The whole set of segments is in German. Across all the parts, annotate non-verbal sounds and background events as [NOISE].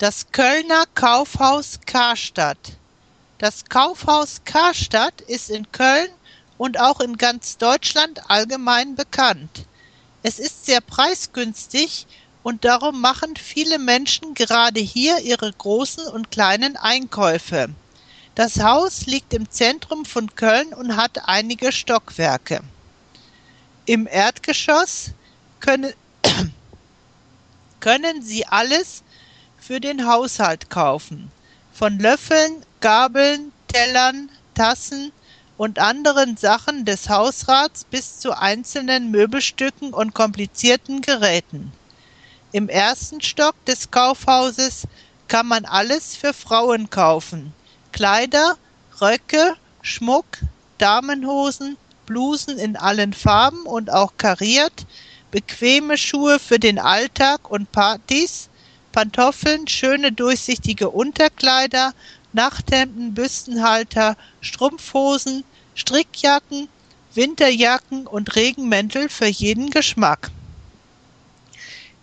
Das Kölner Kaufhaus Karstadt. Das Kaufhaus Karstadt ist in Köln und auch in ganz Deutschland allgemein bekannt. Es ist sehr preisgünstig und darum machen viele Menschen gerade hier ihre großen und kleinen Einkäufe. Das Haus liegt im Zentrum von Köln und hat einige Stockwerke. Im Erdgeschoss können, [COUGHS] können Sie alles für den Haushalt kaufen. Von Löffeln, Gabeln, Tellern, Tassen und anderen Sachen des Hausrats bis zu einzelnen Möbelstücken und komplizierten Geräten. Im ersten Stock des Kaufhauses kann man alles für Frauen kaufen. Kleider, Röcke, Schmuck, Damenhosen, Blusen in allen Farben und auch kariert, bequeme Schuhe für den Alltag und Partys, Pantoffeln, schöne durchsichtige Unterkleider, Nachthemden, Büstenhalter, Strumpfhosen, Strickjacken, Winterjacken und Regenmäntel für jeden Geschmack.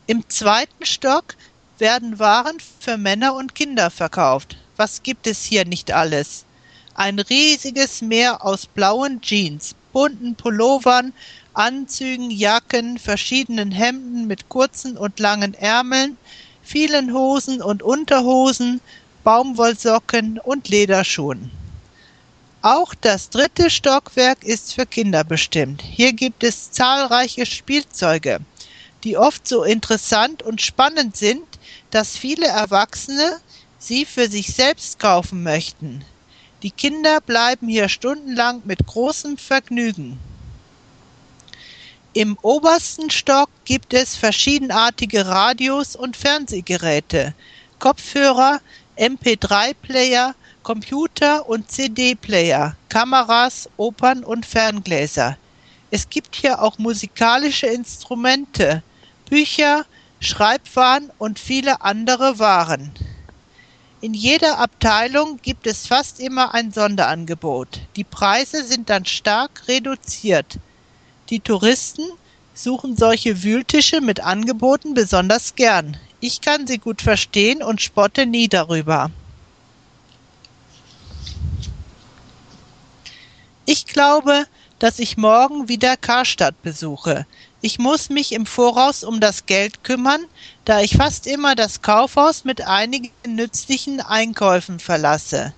Im zweiten Stock werden Waren für Männer und Kinder verkauft. Was gibt es hier nicht alles? Ein riesiges Meer aus blauen Jeans, bunten Pullovern, Anzügen, Jacken, verschiedenen Hemden mit kurzen und langen Ärmeln, vielen Hosen und Unterhosen, Baumwollsocken und Lederschuhen. Auch das dritte Stockwerk ist für Kinder bestimmt. Hier gibt es zahlreiche Spielzeuge, die oft so interessant und spannend sind, dass viele Erwachsene sie für sich selbst kaufen möchten. Die Kinder bleiben hier stundenlang mit großem Vergnügen. Im obersten Stock gibt es verschiedenartige Radios und Fernsehgeräte, Kopfhörer, MP3-Player, Computer und CD-Player, Kameras, Opern und Ferngläser. Es gibt hier auch musikalische Instrumente, Bücher, Schreibwaren und viele andere Waren. In jeder Abteilung gibt es fast immer ein Sonderangebot. Die Preise sind dann stark reduziert. Die Touristen suchen solche Wühltische mit Angeboten besonders gern. Ich kann sie gut verstehen und spotte nie darüber. Ich glaube, dass ich morgen wieder Karstadt besuche. Ich muss mich im Voraus um das Geld kümmern, da ich fast immer das Kaufhaus mit einigen nützlichen Einkäufen verlasse.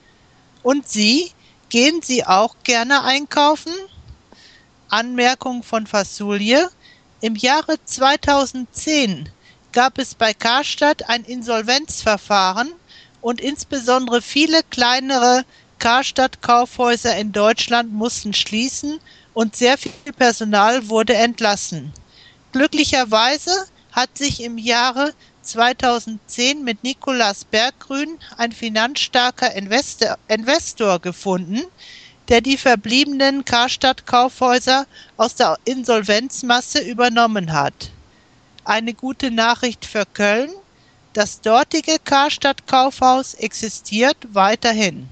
Und Sie? Gehen Sie auch gerne einkaufen? Anmerkung von Fasulie. Im Jahre 2010 gab es bei Karstadt ein Insolvenzverfahren und insbesondere viele kleinere Karstadt-Kaufhäuser in Deutschland mussten schließen und sehr viel Personal wurde entlassen. Glücklicherweise hat sich im Jahre 2010 mit Nikolaus Berggrün ein finanzstarker Investor, Investor gefunden, der die verbliebenen Karstadt-Kaufhäuser aus der Insolvenzmasse übernommen hat. Eine gute Nachricht für Köln. Das dortige Karstadt-Kaufhaus existiert weiterhin.